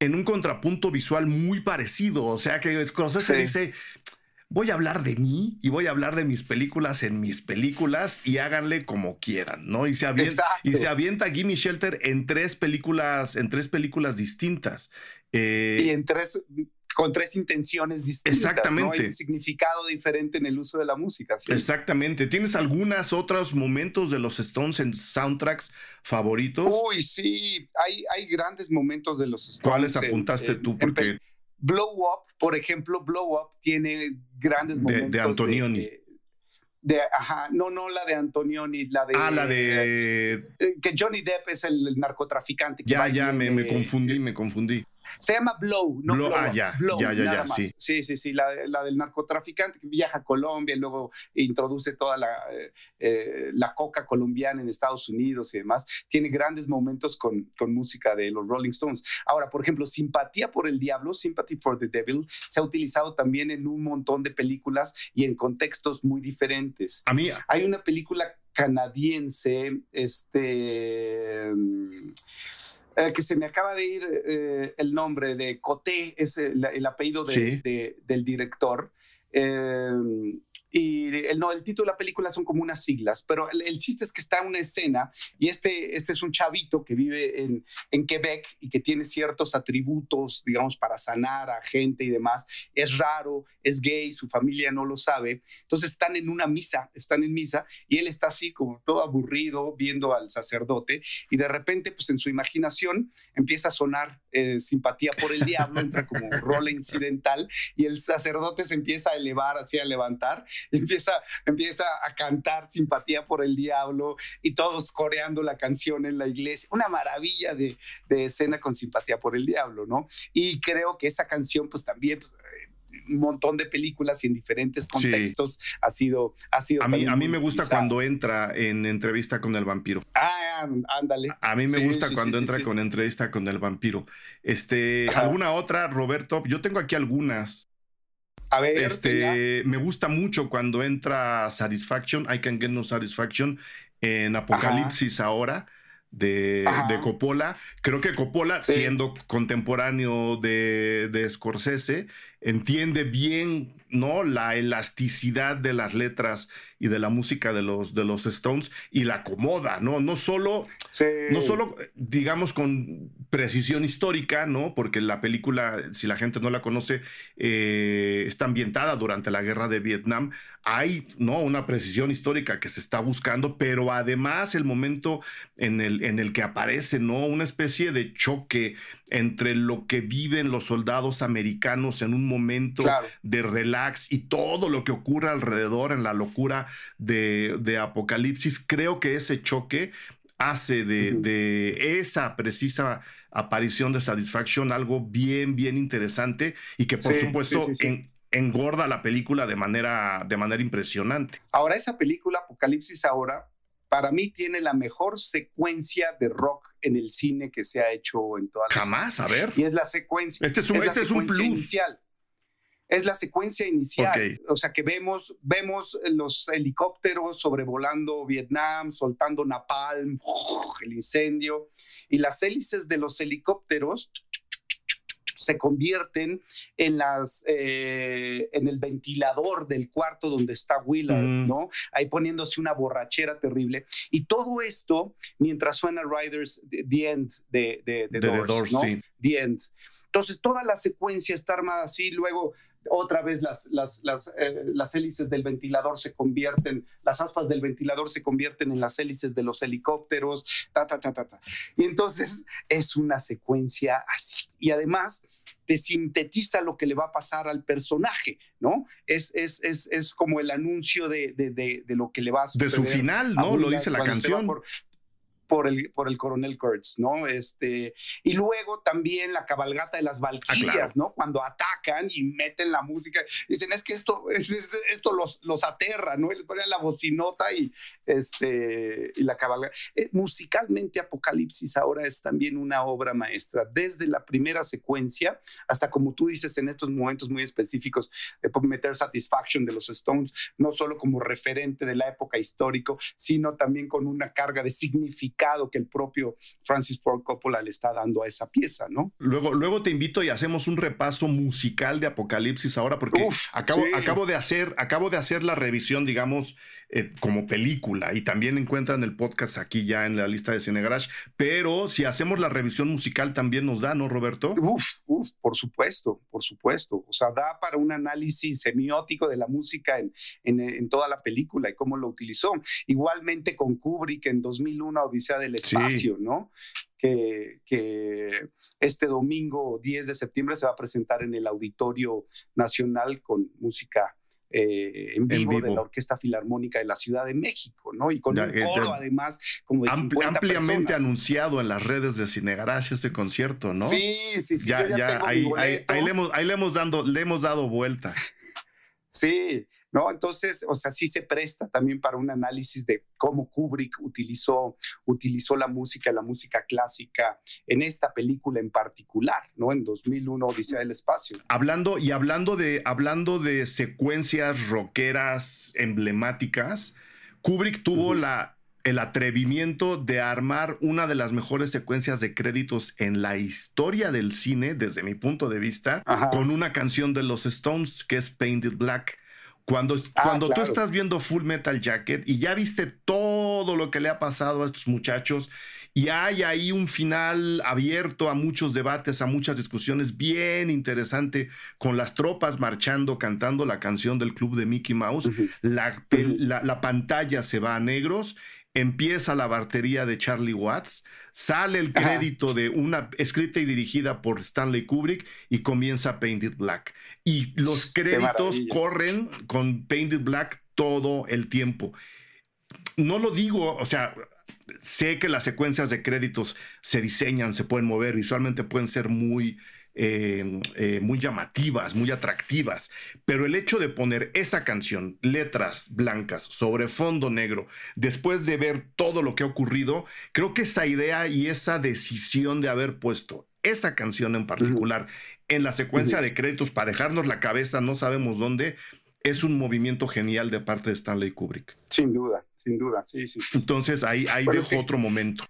en un contrapunto visual muy parecido. O sea que Scorsese dice, voy a hablar de mí y voy a hablar de mis películas en mis películas y háganle como quieran, ¿no? Y se avienta, y se avienta Gimme Shelter en tres películas, en tres películas distintas. Eh, y en tres con tres intenciones distintas. Exactamente. un significado diferente en el uso de la música. Exactamente. ¿Tienes algunos otros momentos de los Stones en soundtracks favoritos? Uy, sí. Hay, hay grandes momentos de los Stones. ¿Cuáles apuntaste tú? Porque... Blow Up, por ejemplo, Blow Up tiene grandes momentos. De, Antonioni. De, ajá, no, no la de Antonioni, la de. Ah, la de. Eh, que Johnny Depp es el, narcotraficante. ya, ya, me, me confundí, me confundí. Se llama Blow, no Blow. ah, ya, ya, ya, ya, Sí, sí, sí, sí la, del narcotraficante que viaja a Colombia y luego introduce toda la, eh, eh, la coca colombiana en Estados Unidos y demás. Tiene grandes momentos con, con música de los Rolling Stones. Ahora, por ejemplo, Simpatía por el Diablo, Sympathy for the Devil, se ha utilizado también en un montón de películas y en contextos muy diferentes. A mí. Hay una película canadiense, este. Eh, que se me acaba de ir eh, el nombre de Coté, es el, apellido del director. Eh, y el, no, el título de la película son como unas siglas, pero el, chiste es que está una escena y este, este es un chavito que vive en, en Quebec y que tiene ciertos atributos, digamos, para sanar a gente y demás. Es raro, es gay, su familia no lo sabe. Entonces están en una misa, están en misa y él está así como todo aburrido viendo al sacerdote y de repente, pues en su imaginación empieza a sonar eh, simpatía por el diablo, entra como [LAUGHS] rol incidental y el sacerdote se empieza a elevar, así a levantar [LAUGHS] empieza, empieza a cantar simpatía por el diablo y todos coreando la canción en la iglesia. Una maravilla de, escena con simpatía por el diablo, ¿no? Y creo que esa canción, pues también... Pues, un montón de películas y en diferentes contextos ha sido ha sido a mí a mí me gusta cuando entra en entrevista con el vampiro. Ah ándale. A mí me gusta cuando entra con entrevista con el vampiro. Este alguna otra Roberto yo tengo aquí algunas a ver, este, me gusta mucho cuando entra Satisfaction, I Can Get No Satisfaction en Apocalipsis ahora. De, de, Coppola. Creo que Coppola, siendo contemporáneo de, de Scorsese, entiende bien ¿no? la elasticidad de las letras y de la música de los, de los Stones y la acomoda, ¿no? No solo, no solo, digamos, con precisión histórica, ¿no? Porque la película, si la gente no la conoce, eh, está ambientada durante la guerra de Vietnam. Hay, ¿no? Una precisión histórica que se está buscando, pero además el momento en el, en el que aparece, ¿no? Una especie de choque entre lo que viven los soldados americanos en un momento de relax y todo lo que ocurre alrededor en la locura de, Apocalipsis, creo que ese choque hace de, esa precisa aparición de Satisfaction algo bien, bien interesante y que por supuesto engorda la película de manera, de manera impresionante. Ahora, esa película, Apocalipsis ahora, para mí tiene la mejor secuencia de rock en el cine que se ha hecho en toda la Jamás, a ver. Y es la secuencia. Este es un, este es un inicial es la secuencia inicial. O sea, que vemos, vemos los helicópteros sobrevolando Vietnam, soltando napalm, [LAUGHS] el incendio, y las hélices de los helicópteros se convierten en las eh, en el ventilador del cuarto donde está Willard, ¿no? Ahí poniéndose una borrachera terrible. Y todo esto mientras suena Riders The End de, de, Doors, ¿no? The End. Entonces, toda la secuencia está armada así, luego otra vez las, las, las, eh, las, hélices del ventilador se convierten, las aspas del ventilador se convierten en las hélices de los helicópteros, ta, ta, ta, ta, ta. Y entonces es una secuencia así. Y además te sintetiza lo que le va a pasar al personaje, ¿no? Es, es, es, es como el anuncio de, de, de, de, lo que le va a suceder. De su final, ¿no? Lo dice la canción por el, por el coronel Kurtz, ¿no? Este, y luego también la cabalgata de las Valquirias, ah, ¿no? Cuando atacan y meten la música, dicen, es que esto, esto los, los aterra, ¿no? Y les ponen la bocinota y, este, y la cabalgata. Eh, musicalmente, Apocalipsis ahora es también una obra maestra, desde la primera secuencia hasta, como tú dices, en estos momentos muy específicos, de meter Satisfaction de los Stones, no solo como referente de la época histórico, sino también con una carga de significado que el propio Francis Ford Coppola le está dando a esa pieza, ¿no? Luego, luego te invito y hacemos un repaso musical de Apocalipsis ahora, porque acabo, acabo, de hacer, acabo de hacer la revisión, digamos, eh, como película, y también encuentran el podcast aquí ya en la lista de Cine Garage, pero si hacemos la revisión musical también nos da, ¿no, Roberto? Uf, uf, por supuesto, por supuesto. O sea, da para un análisis semiótico de la música en, en, en toda la película y cómo lo utilizó. Igualmente con Kubrick en 2001, Odisea del espacio, ¿no? Que, que, este domingo 10 de septiembre se va a presentar en el Auditorio Nacional con música eh, en, vivo de la Orquesta Filarmónica de la Ciudad de México, ¿no? Y con un eh, coro, además, como de 50 Ampliamente anunciado en las redes de Cinegarage este concierto, ¿no? Sí, sí, sí. Ya, ya, ahí, le hemos, ahí le hemos, dando, le hemos dado vuelta. Sí, ¿no? Entonces, o sea, sí se presta también para un análisis de cómo Kubrick utilizó, utilizó la música, la música clásica en esta película en particular, ¿no? En 2001, Odisea del Espacio. Hablando y hablando de, hablando de secuencias rockeras emblemáticas, Kubrick tuvo la el atrevimiento de armar una de las mejores secuencias de créditos en la historia del cine, desde mi punto de vista, con una canción de los Stones que es Painted Black. Cuando, ah, cuando tú estás viendo Full Metal Jacket y ya viste todo lo que le ha pasado a estos muchachos y hay ahí un final abierto a muchos debates, a muchas discusiones, bien interesante, con las tropas marchando, cantando la canción del club de Mickey Mouse, la, la, pantalla se va a negros empieza la batería de Charlie Watts, sale el crédito de una escrita y dirigida por Stanley Kubrick y comienza Painted Black. Y los créditos corren con Painted Black todo el tiempo. No lo digo, o sea, sé que las secuencias de créditos se diseñan, se pueden mover, visualmente pueden ser muy eh, eh, muy llamativas, muy atractivas, pero el hecho de poner esa canción, letras blancas sobre fondo negro, después de ver todo lo que ha ocurrido, creo que esa idea y esa decisión de haber puesto esa canción en particular en la secuencia de créditos para dejarnos la cabeza, no sabemos dónde, es un movimiento genial de parte de Stanley Kubrick. Sin duda, sin duda. Sí, sí, Entonces ahí, ahí dejo otro momento.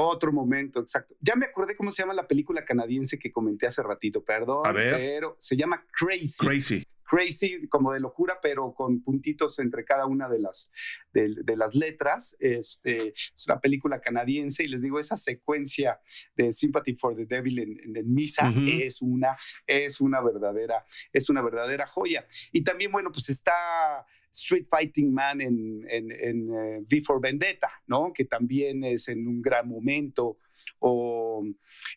Otro momento, exacto. Ya me acordé cómo se llama la película canadiense que comenté hace ratito, perdón, pero se llama Crazy. Crazy. Crazy, como de locura, pero con puntitos entre cada una de las, de, las letras. Este, es una película canadiense y les digo, esa secuencia de Sympathy for the Devil en, Misa es, una, es, una verdadera, es una verdadera joya. Y también, bueno, pues está Street Fighting Man en, en, en eh, V for Vendetta, ¿no? Que también es en un gran momento. O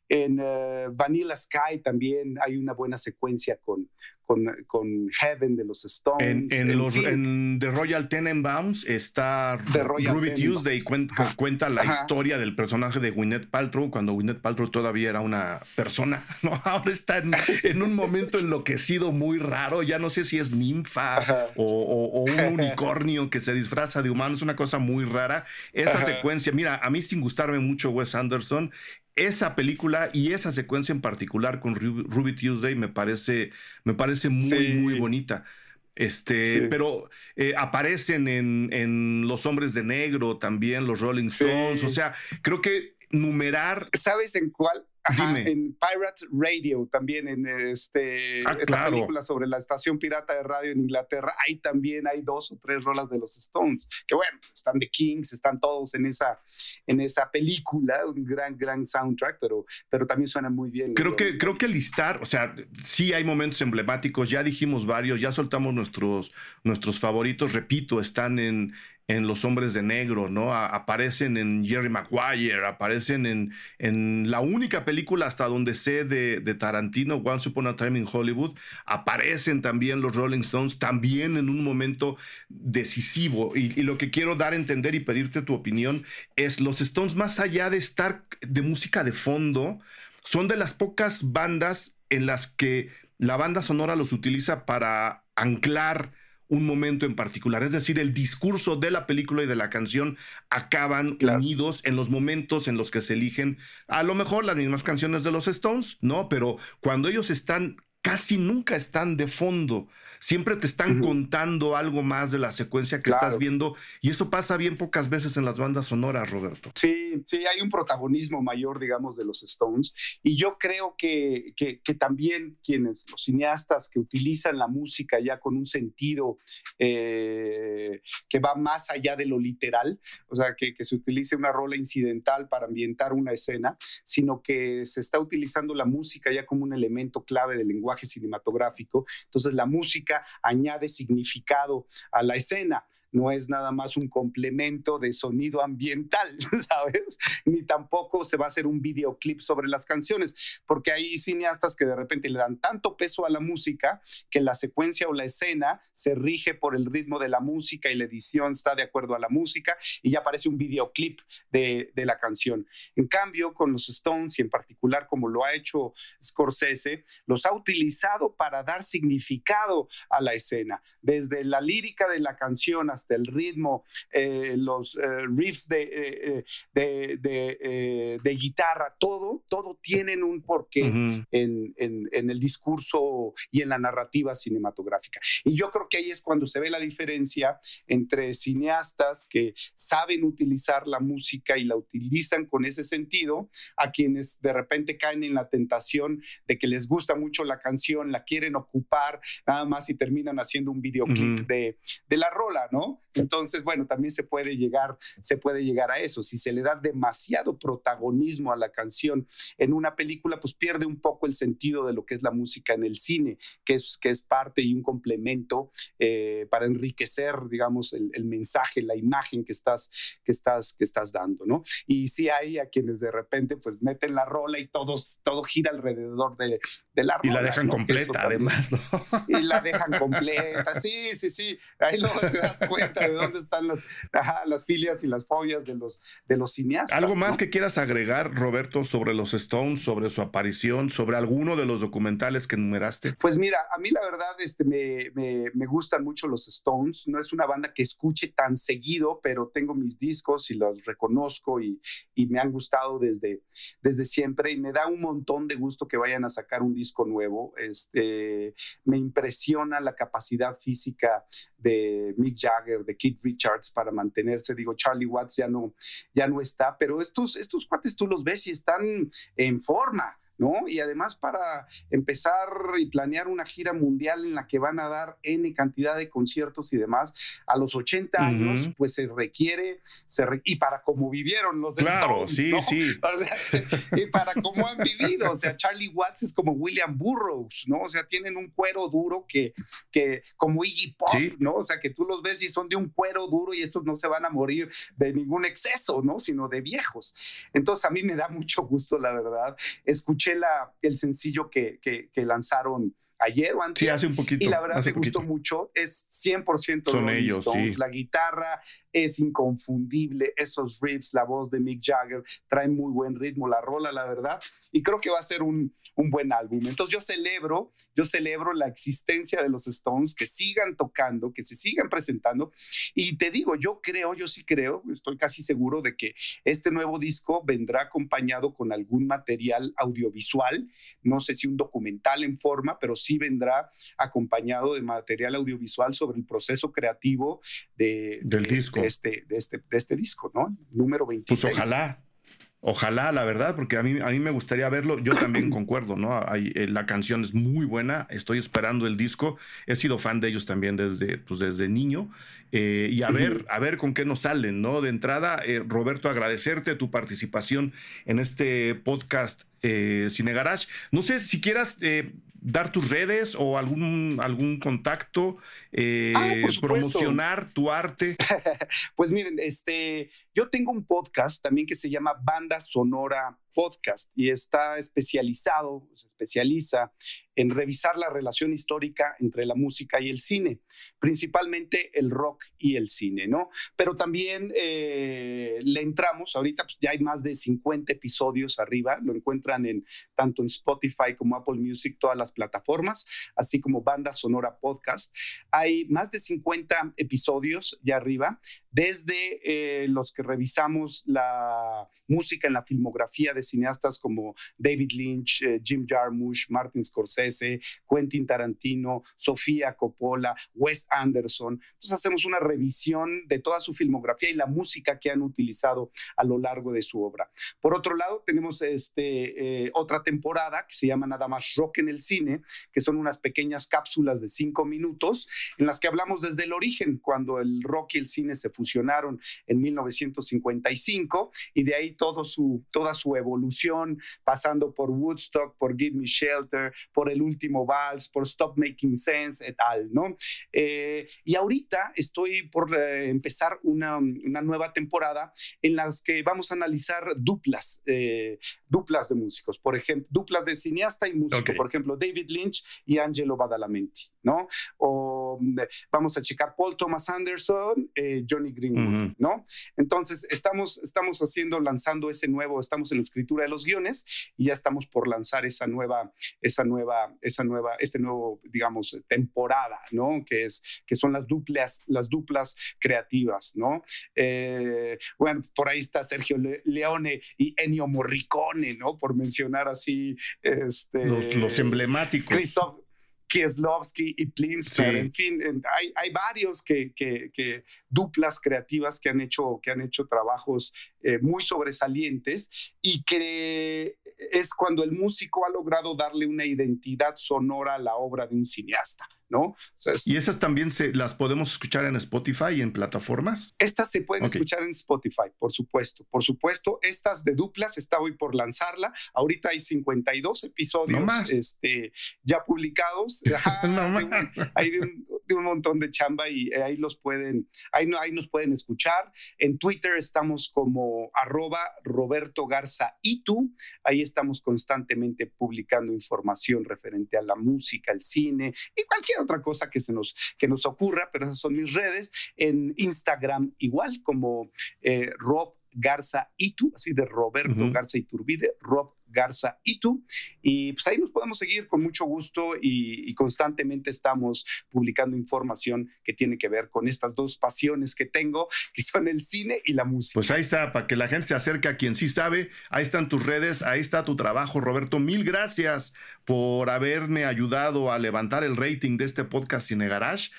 en eh, Vanilla Sky también hay una buena secuencia con, con, Heaven de los Stones. En, los, en The Royal Tenenbaums está Ruby Tuesday, cuenta, cuenta la historia del personaje de Gwyneth Paltrow cuando Gwyneth Paltrow todavía era una persona. [LAUGHS] ¿no? Ahora está en, un momento enloquecido muy raro. Ya no sé si es ninfa o, un unicornio que se disfraza de humano. Es una cosa muy rara. Esa secuencia, mira, a mí sin gustarme mucho Wes Anderson, esa película y esa secuencia en particular con Ruby Tuesday me parece, me parece muy, muy bonita. Este, pero eh, aparecen en, en, Los Hombres de Negro también, los Rolling Stones. O sea, creo que numerar. ¿Sabes en cuál? En Pirate Radio también, en este, ah, esta película sobre la estación pirata de radio en Inglaterra, ahí también hay dos o tres rolas de los Stones, que bueno, pues, están The Kings, están todos en esa, en esa película, un gran, gran soundtrack, pero, pero también suenan muy bien. Creo que, creo que listar, o sea, sí hay momentos emblemáticos, ya dijimos varios, ya soltamos nuestros, nuestros favoritos, repito, están en, en Los Hombres de Negro, ¿no? aparecen en Jerry Maguire, aparecen en, en la única película hasta donde sé de, de, Tarantino, Once Upon a Time in Hollywood, aparecen también los Rolling Stones, también en un momento decisivo. Y, y, lo que quiero dar a entender y pedirte tu opinión es los Stones, más allá de estar de música de fondo, son de las pocas bandas en las que la banda sonora los utiliza para anclar un momento en particular. Es decir, el discurso de la película y de la canción acaban unidos en los momentos en los que se eligen a lo mejor las mismas canciones de los Stones, ¿no? Pero cuando ellos están casi nunca están de fondo. Siempre te están contando algo más de la secuencia que estás viendo. Y eso pasa bien pocas veces en las bandas sonoras, Roberto. Sí, sí, hay un protagonismo mayor, digamos, de los Stones. Y yo creo que, que, también quienes, los cineastas que utilizan la música ya con un sentido eh, que va más allá de lo literal, o sea, que, que se utilice una rola incidental para ambientar una escena, sino que se está utilizando la música ya como un elemento clave del lenguaje cinematográfico. Entonces la música añade significado a la escena no es nada más un complemento de sonido ambiental, [LAUGHS] ¿sabes? Ni tampoco se va a hacer un videoclip sobre las canciones, porque hay cineastas que de repente le dan tanto peso a la música que la secuencia o la escena se rige por el ritmo de la música y la edición está de acuerdo a la música y ya parece un videoclip de, de la canción. En cambio, con los Stones y en particular como lo ha hecho Scorsese, los ha utilizado para dar significado a la escena, desde la lírica de la canción hasta el ritmo, eh, los eh, riffs de, eh, de, guitarra, todo, todo tienen un porqué en, en, el discurso y en la narrativa cinematográfica. Y yo creo que ahí es cuando se ve la diferencia entre cineastas que saben utilizar la música y la utilizan con ese sentido, a quienes de repente caen en la tentación de que les gusta mucho la canción, la quieren ocupar nada más y terminan haciendo un videoclip de, de la rola, ¿no? futebol Entonces, bueno, también se puede llegar, se puede llegar a eso. Si se le da demasiado protagonismo a la canción en una película, pues pierde un poco el sentido de lo que es la música en el cine, que es, que es parte y un complemento eh, para enriquecer, digamos, el, mensaje, la imagen que estás, que estás, que estás dando, ¿no? Y sí hay a quienes de repente, pues meten la rola y todos, todo gira alrededor de, la rola. Y la dejan completa, además, ¿no? Y la dejan completa, sí, sí, sí. Ahí luego te das cuenta de dónde están las, las filias y las fobias de los, de los cineastas. ¿Algo más que quieras agregar, Roberto, sobre los Stones, sobre su aparición, sobre alguno de los documentales que enumeraste? Pues mira, a mí la verdad este, me, me, gustan mucho los Stones. No es una banda que escuche tan seguido, pero tengo mis discos y los reconozco y, y me han gustado desde, desde siempre y me da un montón de gusto que vayan a sacar un disco nuevo. Este, me impresiona la capacidad física de Mick Jagger, de Keith Richards para mantenerse. Digo, Charlie Watts ya no, ya no está, pero estos, estos cuates tú los ves y están en forma. ¿No? Y además para empezar y planear una gira mundial en la que van a dar N cantidad de conciertos y demás, a los 80 años, pues se requiere, se y para cómo vivieron los claro, Stones, sí, sí. [LAUGHS] [LAUGHS] y para cómo han vivido, o sea, Charlie Watts es como William Burroughs, ¿no? O sea, tienen un cuero duro que, que como Iggy Pop, ¿no? O sea, que tú los ves y son de un cuero duro y estos no se van a morir de ningún exceso, ¿no? Sino de viejos. Entonces, a mí me da mucho gusto, la verdad. Escuché el sencillo que, lanzaron ayer o antes. Sí, hace un poquito. Y la verdad me gustó mucho. Es 100% Son ellos, Stones. La guitarra es inconfundible. Esos riffs, la voz de Mick Jagger, traen muy buen ritmo la rola, la verdad. Y creo que va a ser un, un buen álbum. Entonces yo celebro, yo celebro la existencia de los Stones, que sigan tocando, que se sigan presentando. Y te digo, yo creo, yo sí creo, estoy casi seguro de que este nuevo disco vendrá acompañado con algún material audiovisual. No sé si un documental en forma, pero sí vendrá acompañado de material audiovisual sobre el proceso creativo de, Del disco. este, de, este, de este disco, ¿no? Número 26. Pues ojalá. Ojalá, la verdad, porque a mí, a mí me gustaría verlo. Yo también [CLEARS THROAT] concuerdo, ¿no? Hay, eh, la canción es muy buena. Estoy esperando el disco. He sido fan de ellos también desde, pues, desde niño. Eh, y a ver, a ver con qué nos salen, ¿no? De entrada, eh, Roberto, agradecerte tu participación en este podcast Cine Garage. No sé si quieras dar tus redes o algún, algún contacto, ah, promocionar tu arte. [LAUGHS] pues miren, este, yo tengo un podcast también que se llama Banda Sonora Podcast y está especializado, se especializa en revisar la relación histórica entre la música y el cine, principalmente el rock y el cine, ¿no? Pero también eh, le entramos, ahorita pues, ya hay más de 50 episodios arriba, lo encuentran en tanto en Spotify como Apple Music, todas las plataformas, así como Banda Sonora Podcast. Hay más de 50 episodios ya arriba, desde eh, los que revisamos la música en la filmografía de cineastas como David Lynch, eh, Jim Jarmusch, Martin Scorsese, Quentin Tarantino, Sofía Coppola, Wes Anderson. Entonces hacemos una revisión de toda su filmografía y la música que han utilizado a lo largo de su obra. Por otro lado, tenemos este, eh, otra temporada que se llama nada más Rock en el Cine, que son unas pequeñas cápsulas de cinco minutos en las que hablamos desde el origen, cuando el rock y el cine se fusionaron en 1955 y de ahí todo su, toda su evolución, pasando por Woodstock, por Give Me Shelter, por El Último Vals, por Stop Making Sense et al, ¿no? Eh, y ahorita estoy por eh, empezar una, una, nueva temporada en las que vamos a analizar duplas, eh, duplas de músicos, por ejemplo, duplas de cineasta y músico, por ejemplo, David Lynch y Angelo Badalamenti, ¿no? O vamos a checar Paul Thomas Anderson, Johnny Greenwood, ¿no? Entonces, estamos, estamos haciendo, lanzando ese nuevo, estamos en la escritura de los guiones y ya estamos por lanzar esa nueva, esa nueva, esa nueva, este nuevo, digamos, temporada, ¿no? Que es, que son las duplas, las duplas creativas, ¿no? Eh, bueno, por ahí está Sergio Leone y Ennio Morricone, ¿no? Por mencionar así, este, los, emblemáticos. Kieslowski y Plinsky, en fin, hay, hay varios que, que, duplas creativas que han hecho, que han hecho trabajos eh, muy sobresalientes y que es cuando el músico ha logrado darle una identidad sonora a la obra de un cineasta. ¿no? ¿Y esas también se, las podemos escuchar en Spotify y en plataformas? Estas se pueden escuchar en Spotify, por supuesto. Por supuesto, estas de duplas está hoy por lanzarla. Ahorita hay 52 episodios este, ya publicados. [LAUGHS] hay de un, un montón de chamba y eh, ahí los pueden, ahí, ahí nos pueden escuchar. En Twitter estamos como arroba Roberto Garza y tú. Ahí estamos constantemente publicando información referente a la música, al cine y cualquier otra cosa que se nos, que nos ocurra, pero esas son mis redes. En Instagram igual como eh, Rob Garza Itu, así de Roberto Garza Iturbide, Rob Garza y tú. Y pues ahí nos podemos seguir con mucho gusto y, constantemente estamos publicando información que tiene que ver con estas dos pasiones que tengo, que son el cine y la música. Pues ahí está, para que la gente se acerque a quien sí sabe. Ahí están tus redes, ahí está tu trabajo, Roberto. Mil gracias por haberme ayudado a levantar el rating de este podcast Cine Garage.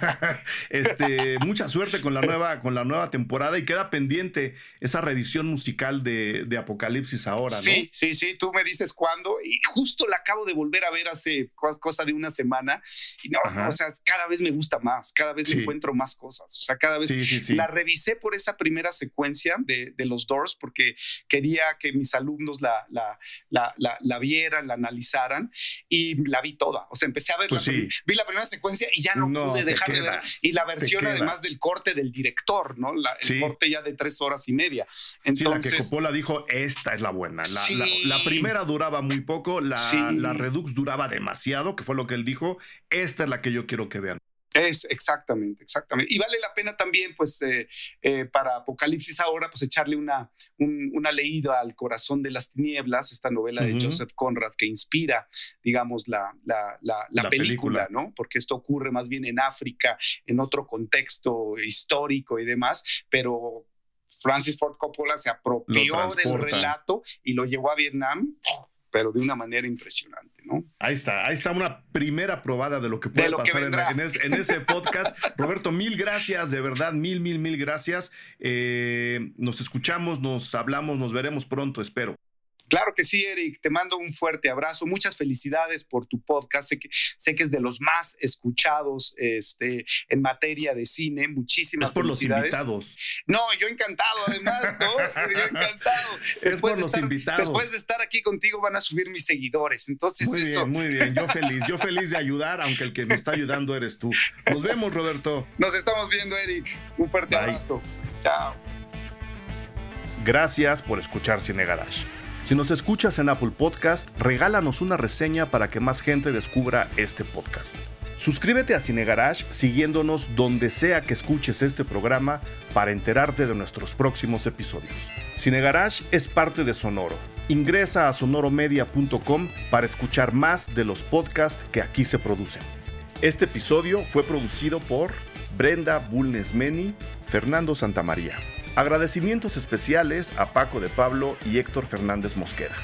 [LAUGHS] este, mucha suerte con la nueva, con la nueva temporada y queda pendiente esa revisión musical de, de Apocalipsis ahora, ¿no? Sí, Sí, sí, tú me dices cuándo y justo la acabo de volver a ver hace cosa de una semana y no, o sea, cada vez me gusta más, cada vez encuentro más cosas, o sea, cada vez la revisé por esa primera secuencia de, los Doors porque quería que mis alumnos la, la, la, la, vieran, la analizaran y la vi toda, o sea, empecé a ver, pues vi la primera secuencia y ya no, pude dejar de ver y la versión además del corte del director, ¿no? el corte ya de tres horas y media. Entonces, la que Coppola dijo, esta es la buena, la, la primera duraba muy poco, la, la Redux duraba demasiado, que fue lo que él dijo. Esta es la que yo quiero que vean. Es exactamente, exactamente. Y vale la pena también, pues, eh, eh, para Apocalipsis ahora, pues echarle una, una leída al corazón de las tinieblas, esta novela de Joseph Conrad que inspira, digamos, la, la, la, película, ¿no? Porque esto ocurre más bien en África, en otro contexto histórico y demás, pero Francis Ford Coppola se apropió del relato y lo llevó a Vietnam, pero de una manera impresionante. ¿no? Ahí está, ahí está una primera probada de lo que puede pasar en, en, ese podcast. [LAUGHS] Roberto, mil gracias, de verdad, mil, mil, mil gracias. Eh, nos escuchamos, nos hablamos, nos veremos pronto, espero. Claro que sí, Eric. Te mando un fuerte abrazo. Muchas felicidades por tu podcast. Sé que, sé que es de los más escuchados este, en materia de cine. Muchísimas es por felicidades. Los invitados. No, yo encantado, además, ¿no? [LAUGHS] yo encantado. Después, de estar, invitados. después de estar aquí contigo van a subir mis seguidores. Entonces, muy eso. Bien, muy bien. Yo [LAUGHS] feliz. Yo feliz de ayudar, aunque el que me está ayudando eres tú. Nos vemos, Roberto. Nos estamos viendo, Eric. Un fuerte abrazo. Chao. Gracias por escuchar Cine Garage. Si nos escuchas en Apple Podcast, regálanos una reseña para que más gente descubra este podcast. Suscríbete a Cine Garage siguiéndonos donde sea que escuches este programa para enterarte de nuestros próximos episodios. Cine Garage es parte de Sonoro. Ingresa a sonoromedia.com para escuchar más de los podcasts que aquí se producen. Este episodio fue producido por Brenda Bulnesmeni, Fernando Santamaría. Agradecimientos especiales a Paco de Pablo y Héctor Fernández Mosqueda.